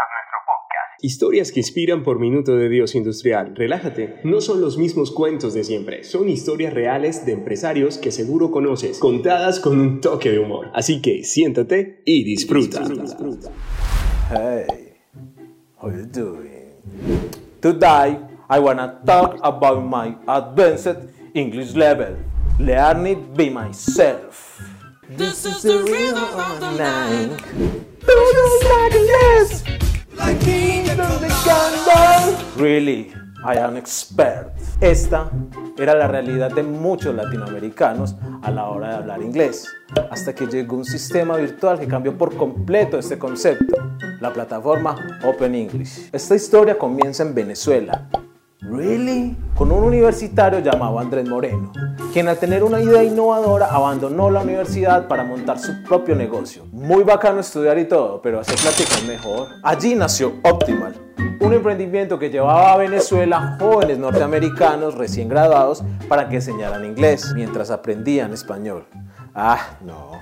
a nuestro podcast. Historias que inspiran por Minuto de Dios Industrial. Relájate, no son los mismos cuentos de siempre, son historias reales de empresarios que seguro conoces, contadas con un toque de humor. Así que siéntate y disfruta. Hey, how you doing? Today, I wanna talk about my advanced English level. Learning by myself. This is the rhythm of the night. Really, I am expert. Esta era la realidad de muchos latinoamericanos a la hora de hablar inglés, hasta que llegó un sistema virtual que cambió por completo este concepto, la plataforma Open English. Esta historia comienza en Venezuela. Really? Con un universitario llamado Andrés Moreno, quien al tener una idea innovadora abandonó la universidad para montar su propio negocio. Muy bacano estudiar y todo, pero hacer plática es mejor. Allí nació Optimal, un emprendimiento que llevaba a Venezuela jóvenes norteamericanos recién graduados para que enseñaran inglés mientras aprendían español. Ah, no,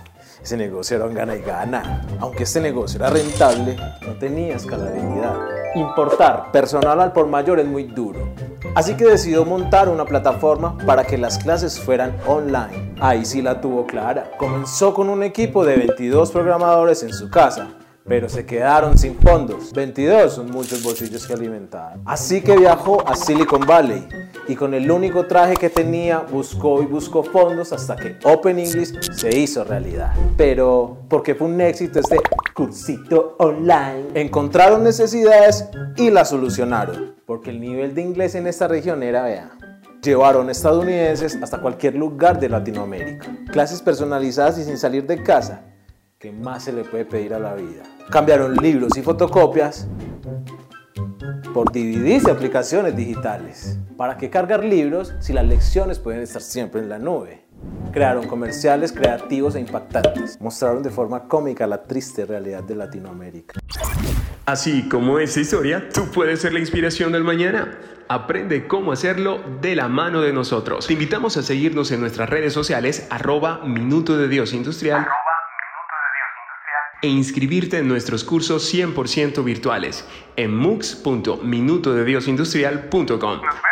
ese negocio era un gana y gana. Aunque este negocio era rentable, no tenía escalabilidad. Importar personal al por mayor es muy duro. Así que decidió montar una plataforma para que las clases fueran online. Ahí sí la tuvo clara. Comenzó con un equipo de 22 programadores en su casa pero se quedaron sin fondos. 22 son muchos bolsillos que alimentar. Así que viajó a Silicon Valley y con el único traje que tenía buscó y buscó fondos hasta que Open English se hizo realidad. Pero, ¿por qué fue un éxito este cursito online? Encontraron necesidades y las solucionaron, porque el nivel de inglés en esta región era, vea, Llevaron estadounidenses hasta cualquier lugar de Latinoamérica. Clases personalizadas y sin salir de casa. ¿Qué más se le puede pedir a la vida? Cambiaron libros y fotocopias por DVDs aplicaciones digitales. ¿Para qué cargar libros si las lecciones pueden estar siempre en la nube? Crearon comerciales creativos e impactantes. Mostraron de forma cómica la triste realidad de Latinoamérica. Así como esta historia, tú puedes ser la inspiración del mañana. Aprende cómo hacerlo de la mano de nosotros. Te invitamos a seguirnos en nuestras redes sociales, arroba Minuto de Dios Industrial e inscribirte en nuestros cursos 100% virtuales en mux.minutodediosindustrial.com.